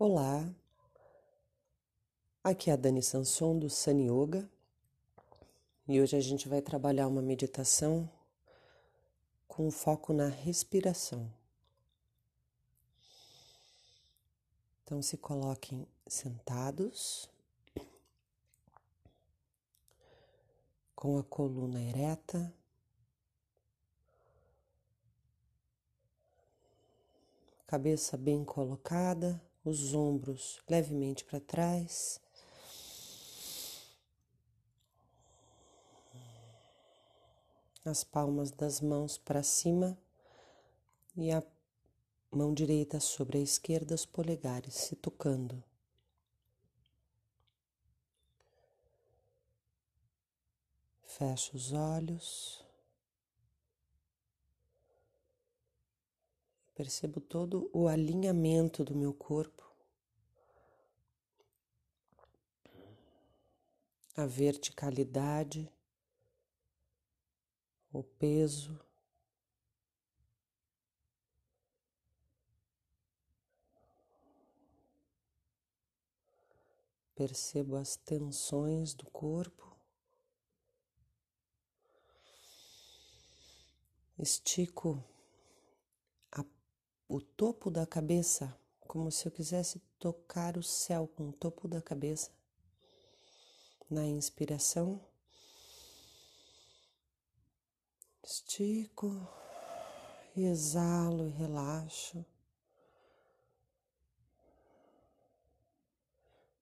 Olá, aqui é a Dani Sanson do Sun Yoga e hoje a gente vai trabalhar uma meditação com foco na respiração. Então se coloquem sentados, com a coluna ereta, cabeça bem colocada os ombros levemente para trás. As palmas das mãos para cima e a mão direita sobre a esquerda, os polegares se tocando. Fecho os olhos. Percebo todo o alinhamento do meu corpo, a verticalidade, o peso. Percebo as tensões do corpo. Estico o topo da cabeça, como se eu quisesse tocar o céu com o topo da cabeça. Na inspiração, estico, exalo e relaxo.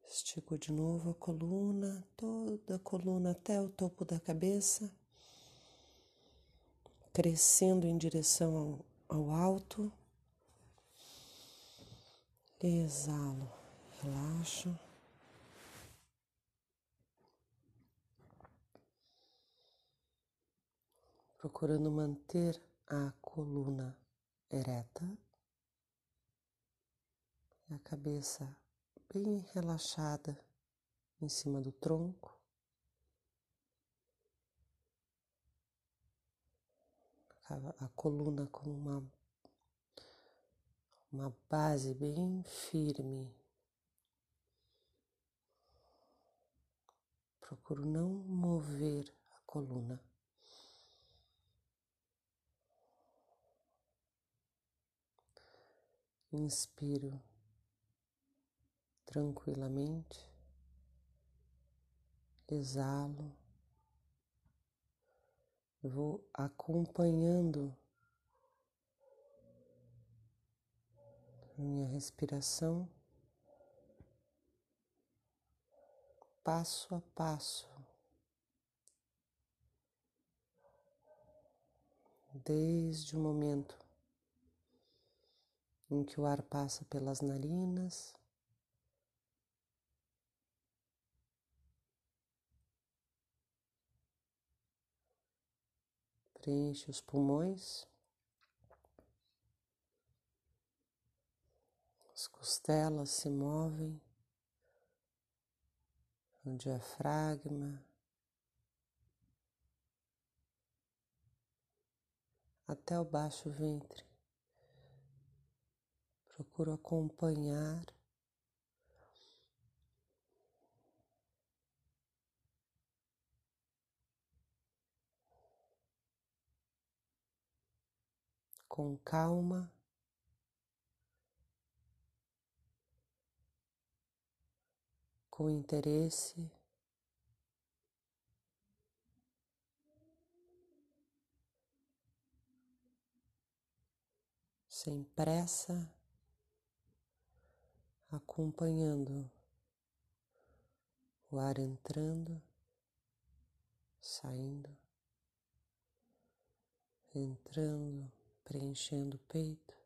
Estico de novo a coluna, toda a coluna até o topo da cabeça, crescendo em direção ao, ao alto. Exalo, relaxo. Procurando manter a coluna ereta a cabeça bem relaxada em cima do tronco. A coluna com uma uma base bem firme. Procuro não mover a coluna. Inspiro tranquilamente, exalo, vou acompanhando minha respiração passo a passo, desde o momento em que o ar passa pelas narinas. Preenche os pulmões. As costelas se movem, o diafragma, até o baixo ventre. Procuro acompanhar com calma. Com interesse. Sem pressa, acompanhando o ar entrando, saindo, entrando, preenchendo o peito,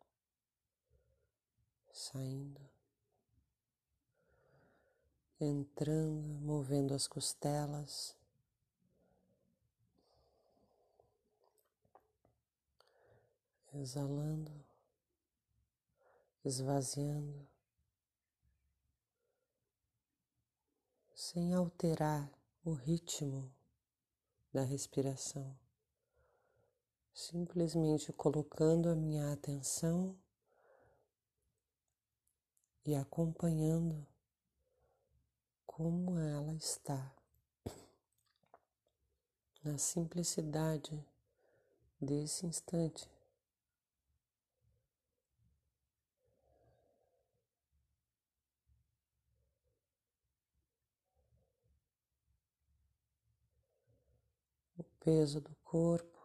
saindo entrando, movendo as costelas. Exalando, esvaziando, sem alterar o ritmo da respiração, simplesmente colocando a minha atenção e acompanhando como ela está na simplicidade desse instante. O peso do corpo.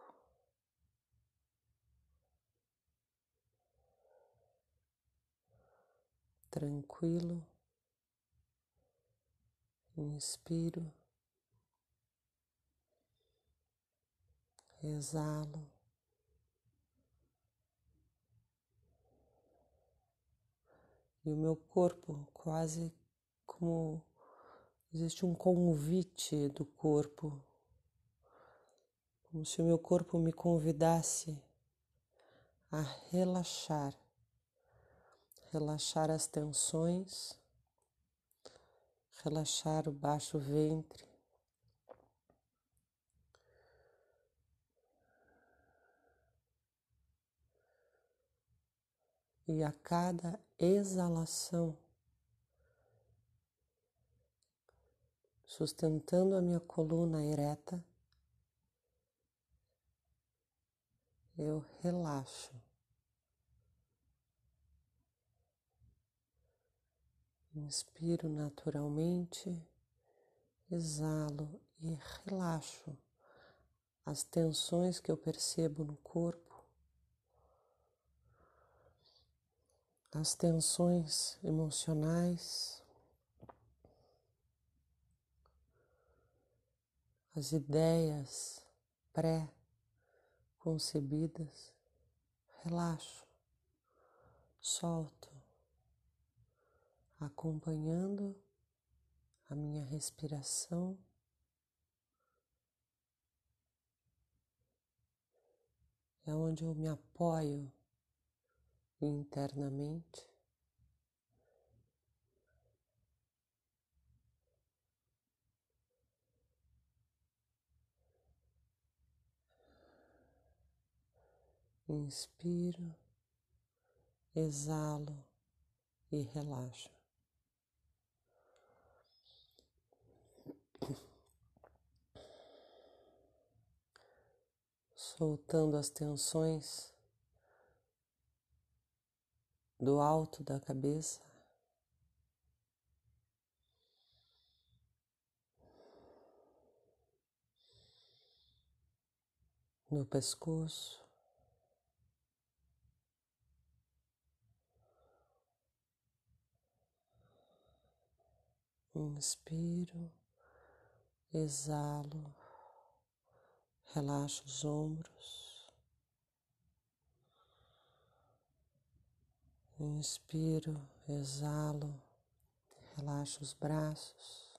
Tranquilo, inspiro. exalo. E o meu corpo quase como existe um convite do corpo, como se o meu corpo me convidasse a relaxar, relaxar as tensões, relaxar o baixo ventre, e a cada exalação, sustentando a minha coluna ereta, eu relaxo. Inspiro naturalmente, exalo e relaxo as tensões que eu percebo no corpo. as tensões emocionais, as ideias pré-concebidas, relaxo, solto, acompanhando a minha respiração. É onde eu me apoio internamente. Inspiro, exalo e relaxo. Soltando as tensões do alto da cabeça. No pescoço, inspiro, exalo, relaxo os ombros. Inspiro, exalo, relaxo os braços.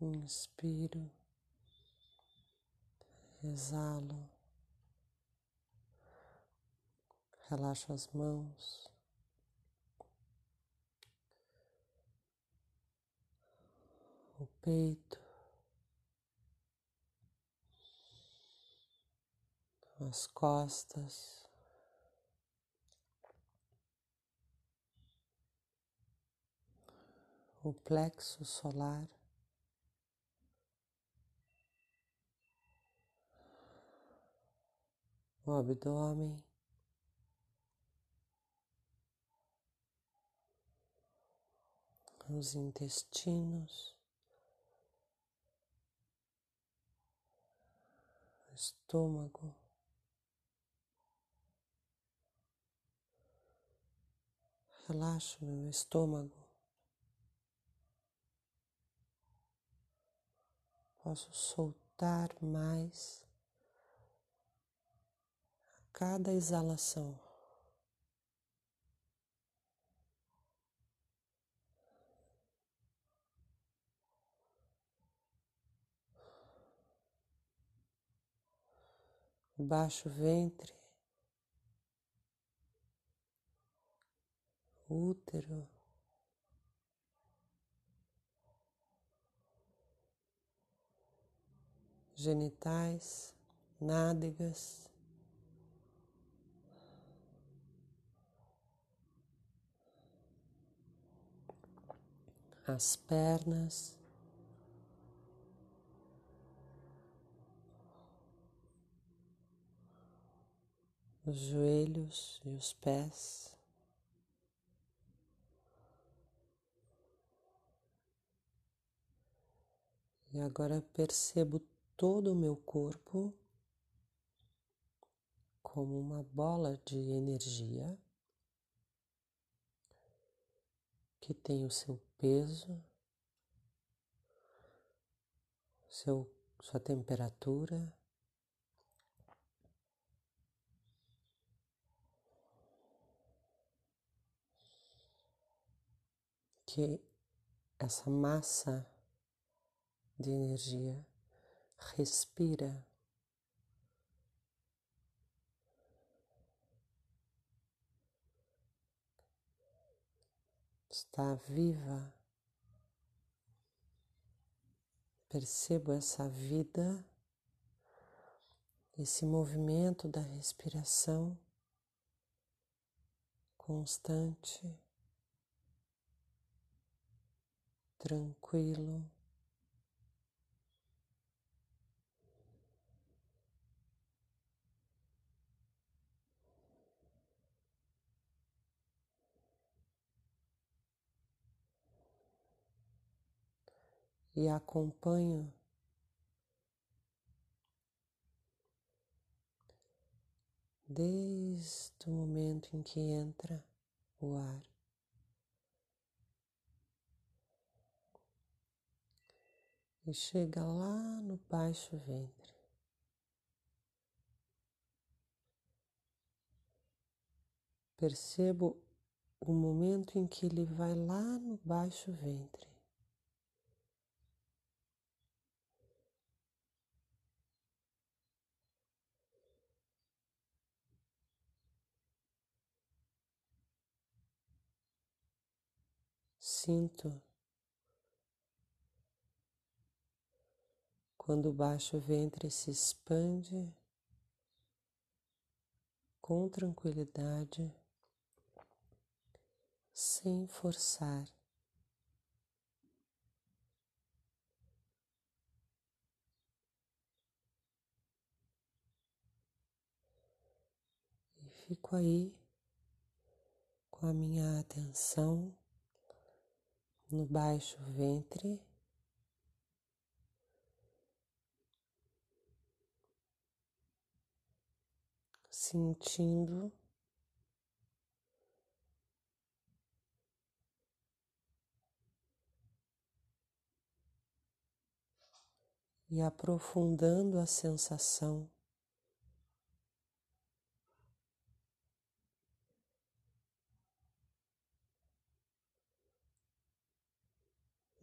Inspiro, exalo, relaxo as mãos. O peito, as costas, o plexo solar. O abdômen, os intestinos, estômago. Relaxo meu estômago. Posso soltar mais a cada exalação. baixo ventre, útero, genitais, nádegas, as pernas. Os joelhos e os pés. E agora percebo todo o meu corpo como uma bola de energia que tem o seu peso, seu, sua temperatura. Que essa massa de energia respira. está viva. Percebo essa vida, esse movimento da respiração constante, tranquilo. e acompanho desde o momento em que entra o ar. E chega lá no baixo ventre. Percebo o momento em que ele vai lá no baixo ventre. Sinto quando o baixo ventre se expande com tranquilidade, sem forçar. E fico aí com a minha atenção no baixo ventre. Sentindo e aprofundando a sensação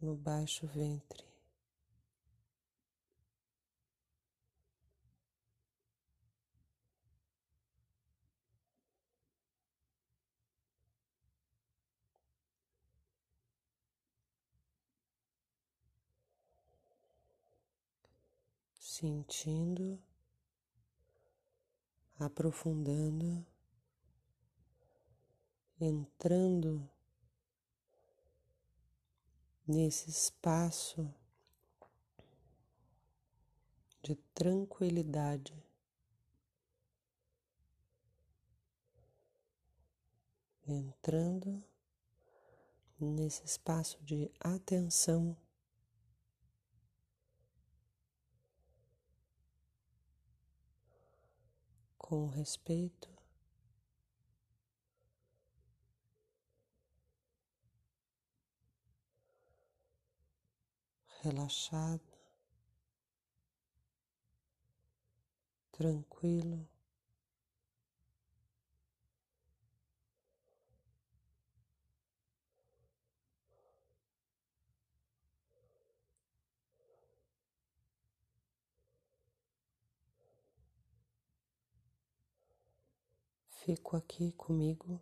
no baixo ventre. Sentindo, aprofundando, entrando nesse espaço de tranquilidade. Entrando nesse espaço de atenção, com respeito relaxado, tranquilo. Fico aqui comigo,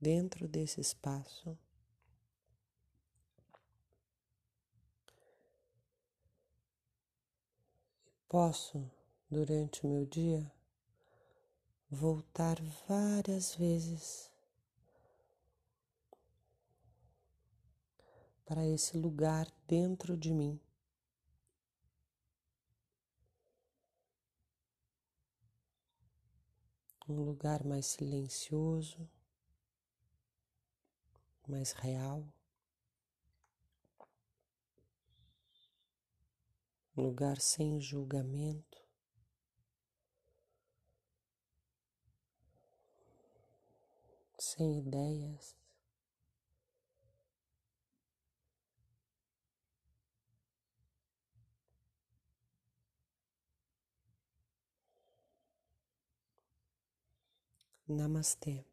dentro desse espaço. Posso, durante o meu dia, voltar várias vezes para esse lugar dentro de mim. Um lugar mais silencioso, mais real. Um lugar sem julgamento. Sem ideias. Namastê.